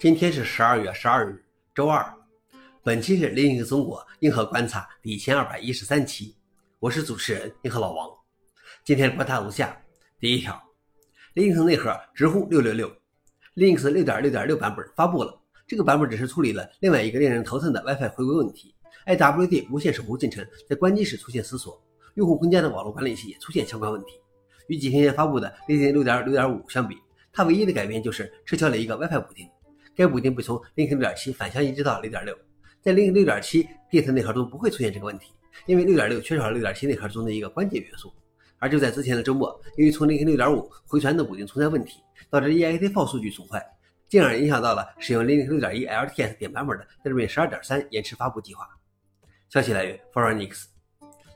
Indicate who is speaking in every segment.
Speaker 1: 今天是十二月十二日，周二。本期是《另一个中国硬核观察》第一千二百一十三期，我是主持人硬核老王。今天观察如下：第一条，Linux 内核直呼六六六，Linux 六点六点六版本发布了。这个版本只是处理了另外一个令人头疼的 WiFi 回归问题，IWD 无线守护进程在关机时出现思索，用户空间的网络管理器也出现相关问题。与几天前发布的 Linux 六点六点五相比，它唯一的改变就是撤销了一个 WiFi 补丁。该补丁被从 Linux 6.7反向移植到6.6，在 Linux 6.7 Git 内核中不会出现这个问题，因为6.6缺少了6.7内核中的一个关键元素。而就在之前的周末，由于从 Linux 6.5回传的补丁存在问题，导致 EXT 数据损坏，进而影响到了使用 Linux 6.1 LTS 点版本的 Debian 12.3延迟发布计划。消息来源 f o r u n i x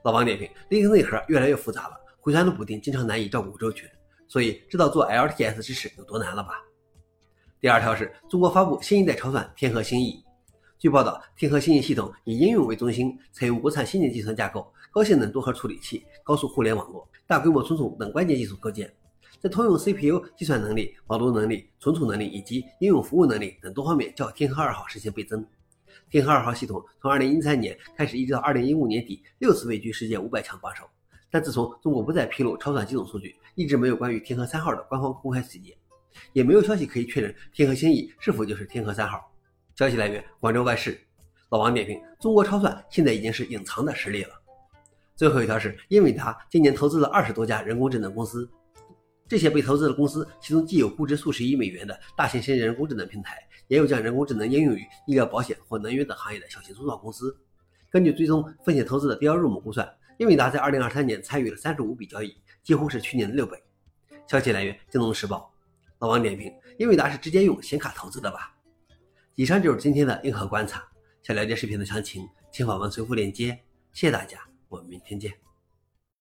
Speaker 1: 老王点评：Linux 内核越来越复杂了，回传的补丁经常难以照顾周全，所以知道做 LTS 支持有多难了吧？第二条是中国发布新一代超算天河星 E。据报道，天河星 E 系统以应用为中心，采用国产先进计算架构、高性能多核处理器、高速互联网络、大规模存储等关键技术构建，在通用 CPU 计算能力、网络能力、存储能力以及应用服务能力等多方面较天河二号实现倍增。天河二号系统从2013年开始一直到2015年底，六次位居世界五百强榜首。但自从中国不再披露超算机种数据，一直没有关于天河三号的官方公开细节。也没有消息可以确认天河星 E 是否就是天河三号。消息来源：广州外事。老王点评：中国超算现在已经是隐藏的实力了。最后一条是英伟达今年投资了二十多家人工智能公司，这些被投资的公司，其中既有估值数十亿美元的大型新人工智能平台，也有将人工智能应用于医疗保险或能源等行业的小型初创公司。根据追踪风险投资的 Deal Room 估算，英伟达在2023年参与了三十五笔交易，几乎是去年的六倍。消息来源：京东时报。老王点评：英伟达是直接用显卡投资的吧？以上就是今天的硬核观察。想了解视频的详情，请访问随附链接。谢谢大家，我们明天见。